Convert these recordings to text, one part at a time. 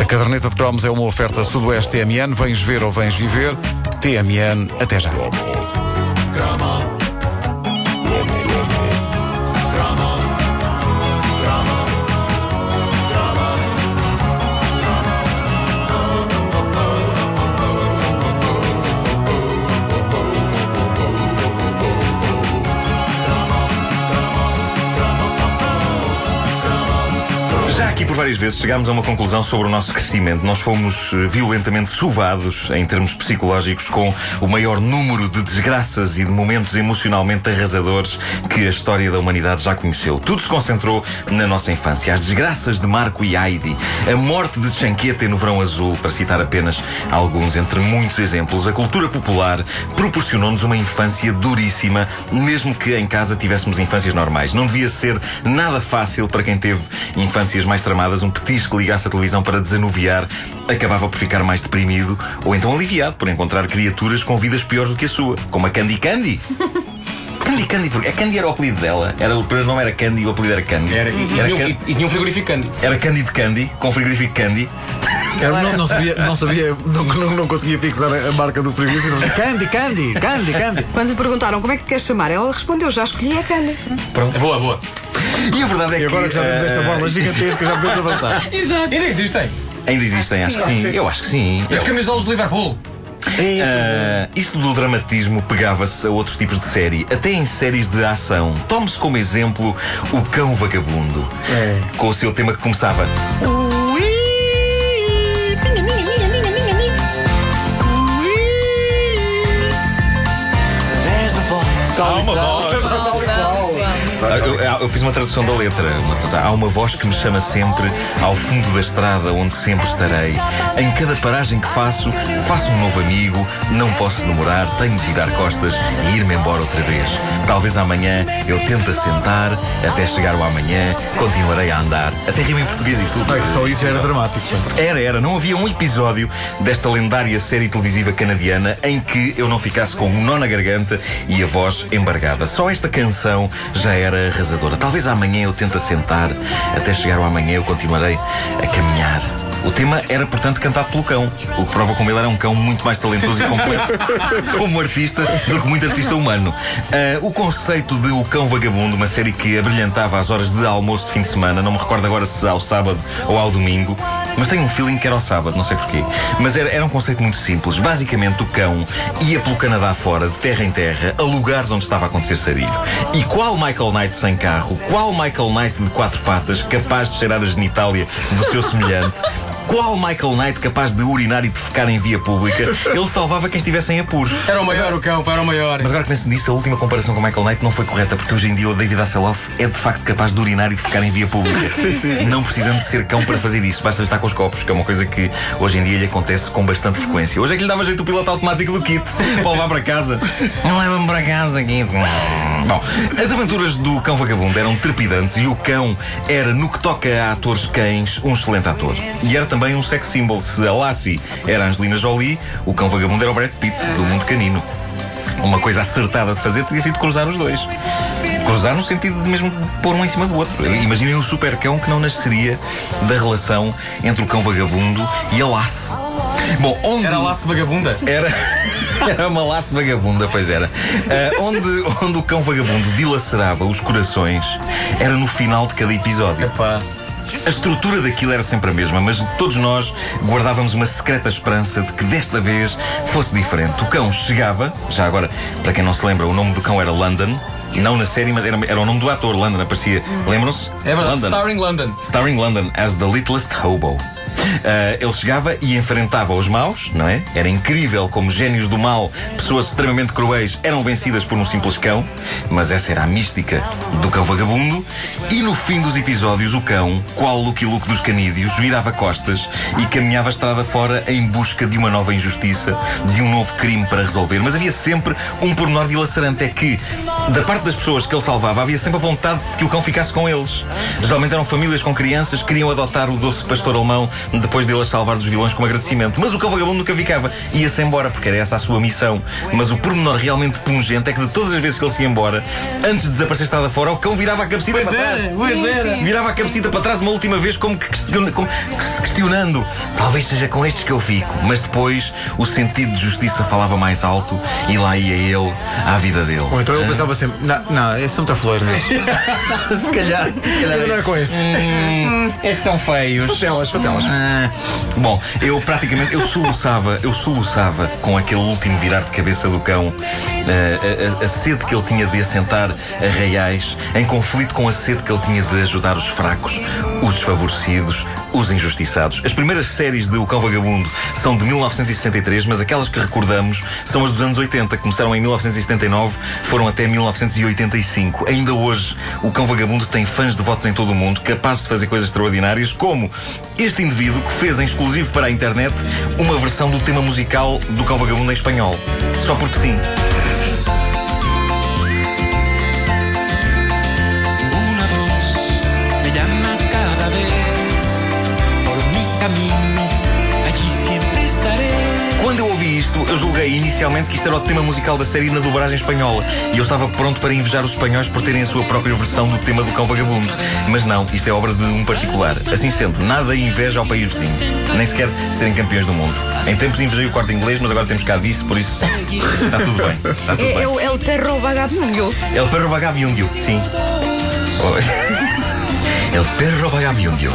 A caderneta de cromos é uma oferta Sudoeste TMN. Vens ver ou vens viver? TMN, até já. Aqui por várias vezes chegámos a uma conclusão sobre o nosso crescimento. Nós fomos eh, violentamente sovados em termos psicológicos com o maior número de desgraças e de momentos emocionalmente arrasadores que a história da humanidade já conheceu. Tudo se concentrou na nossa infância. As desgraças de Marco e Heidi, a morte de Chanquete no Verão Azul, para citar apenas alguns entre muitos exemplos, a cultura popular proporcionou-nos uma infância duríssima, mesmo que em casa tivéssemos infâncias normais. Não devia ser nada fácil para quem teve infâncias mais tramadas, um petisco que ligasse a televisão para desanuviar, acabava por ficar mais deprimido ou então aliviado por encontrar criaturas com vidas piores do que a sua, como a Candy Candy. Candy Candy, porque a Candy era o apelido dela. Era, o primeiro nome era Candy e o apelido era Candy. Era, e, era, tinha, um- Can- e, e tinha um frigorífico Candy. era Candy de Candy, com frigorífico Candy. Eu não, não sabia, não, sabia não, não, não conseguia fixar a, marca do frigorífico. Candy, Candy, Candy, Candy. Quando lhe perguntaram como é que te queres chamar, ela respondeu: já escolhi a Candy. É boa, boa. E a verdade é E agora que já temos esta eh, borla gigantesca, já podemos avançar. Ainda existem. Ainda existem, acho que sim. Eu acho que sim. As camisolas do Liverpool. Ah, isto do dramatismo pegava-se a outros tipos de série, até em séries de ação. Tome-se como exemplo o Cão Vagabundo, com o seu tema que começava. Voz. Ah, Eu, eu- eu fiz uma tradução da letra. Uma tradução. Há uma voz que me chama sempre ao fundo da estrada onde sempre estarei. Em cada paragem que faço, faço um novo amigo. Não posso demorar, tenho de virar costas e ir-me embora outra vez. Talvez amanhã eu tente assentar, até chegar o amanhã, continuarei a andar. Até rima em português e tudo. É que só isso já era dramático. Era, era. Não havia um episódio desta lendária série televisiva canadiana em que eu não ficasse com um nó na garganta e a voz embargada. Só esta canção já era arrasadora. Talvez amanhã eu tente assentar, até chegar ao amanhã eu continuarei a caminhar. O tema era, portanto, cantado pelo cão, o que prova como ele era um cão muito mais talentoso e completo como artista do que muito artista humano. Ah, o conceito de O Cão Vagabundo, uma série que abrilhantava às horas de almoço de fim de semana, não me recordo agora se ao sábado ou ao domingo, mas tenho um feeling que era ao sábado, não sei porquê. Mas era, era um conceito muito simples. Basicamente, o cão ia pelo Canadá fora, de terra em terra, a lugares onde estava a acontecer sarilho. E qual Michael Knight sem carro, qual Michael Knight de quatro patas, capaz de cheirar a genitália do seu semelhante, qual Michael Knight capaz de urinar e defecar em via pública, ele salvava quem estivesse em apuros. Era o maior, o cão, pá, era o maior. Mas agora que penso nisso, a última comparação com Michael Knight não foi correta, porque hoje em dia o David Hasselhoff é de facto capaz de urinar e de ficar em via pública. Não precisando de ser cão para fazer isso, basta lhe estar com os copos, que é uma coisa que hoje em dia lhe acontece com bastante frequência. Hoje é que lhe dava jeito o piloto automático do kit para levar para casa. Não leva-me para casa, Kit. Bom, as aventuras do cão vagabundo eram trepidantes e o cão era, no que toca a atores cães, um excelente ator. E era também um sex symbol. Se a Lassie era a Angelina Jolie, o cão vagabundo era o Brad Pitt, do mundo canino. Uma coisa acertada de fazer teria sido cruzar os dois. Cruzar no sentido de mesmo pôr um em cima do outro. Imaginem um super cão que não nasceria da relação entre o cão vagabundo e a laço. Bom, onde. Era laço vagabunda. Era, era uma laço vagabunda, pois era. Ah, onde, onde o cão vagabundo dilacerava os corações era no final de cada episódio. Epá. A estrutura daquilo era sempre a mesma, mas todos nós guardávamos uma secreta esperança de que desta vez fosse diferente. O cão chegava, já agora, para quem não se lembra, o nome do cão era London. Não na série, mas era, era o nome do ator, London, aparecia. Lembram-se? É verdade, London. Starring London. Starring London as the littlest hobo. Ah, ele chegava e enfrentava os maus, não é? Era incrível como génios do mal, pessoas extremamente cruéis, eram vencidas por um simples cão, mas essa era a mística do cão vagabundo. E no fim dos episódios, o cão, qual Lucky Luke dos canídeos, virava costas e caminhava a estrada fora em busca de uma nova injustiça, de um novo crime para resolver. Mas havia sempre um pormenor dilacerante: é que Da parte das pessoas que ele salvava, havia sempre a vontade de que o cão ficasse com eles. Geralmente eram famílias com crianças que queriam adotar o doce pastor alemão depois dele as salvar dos vilões como agradecimento. Mas o cão vagabundo nunca ficava. Ia-se embora, porque era essa a sua missão. Mas o pormenor realmente pungente é que de todas as vezes que ele se ia embora, antes de desaparecer estrada fora, o cão virava a cabecita Pois para era, trás. pois Sim, era. Virava a cabecita para trás uma última vez, como que, questiona- como questionando. Talvez seja com estes que eu fico. Mas depois o sentido de justiça falava mais alto e lá ia ele à vida dele. Ou então ele pensava sempre: Não, não esses são muito flores. se calhar, se calhar. Não é com estes. Hum, estes são feios. Fatelas, fatelas. Ah, Bom, eu praticamente eu soluçava, eu soluçava com aquele último virar de cabeça do cão ah, a, a- a sede que ele tinha de assentar arraiais em conflito com a sede que ele tinha de ajudar os fracos, os desfavorecidos, os injustiçados. As primeiras séries de O Cão Vagabundo são de 1963, mas aquelas que recordamos são as dos anos 80, que começaram em 1979, foram até 1985. Ainda hoje, O Cão Vagabundo tem fãs devotos em todo o mundo, capazes de fazer coisas extraordinárias, como este indivíduo que fez em exclusivo para a internet uma versão do tema musical do Cão Vagabundo em espanhol. Só porque sim. Una voz me llama cada vez por mi camino. Isto, eu julguei inicialmente que isto era o tema musical da série na dublagem espanhola. E eu estava pronto para invejar os espanhóis por terem a sua própria versão do tema do Cão Vagabundo. Mas não, isto é obra de um particular. Assim sendo, nada inveja ao país vizinho. Nem sequer serem campeões do mundo. Em tempos invejei o corte inglês, mas agora temos cá disso, por isso está tudo bem. Está tudo É, bem. é o El Perro Vagabundo. El perro vagabundo, sim. Oh. El perro vagabundo.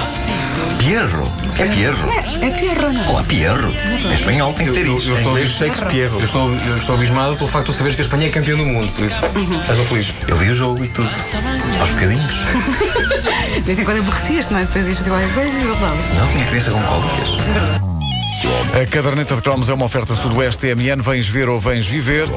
Pierro. É Pierro. É, é Pierro, não é? Olá, Pierro. Em espanhol tem que ter Eu, isto. eu estou, Shakespeare. eu, estou, eu estou abismado pelo facto de tu saberes que a Espanha é campeão do mundo. Por isso, estás muito feliz. Eu vi o jogo e tudo. Aos bocadinhos. De vez em quando aborrecias, não é? Depois isto qualquer coisa e voltavas. Não, tinha criança com cólicas. A caderneta de cromos é uma oferta Sudoeste TMN. Vens ver ou vens viver.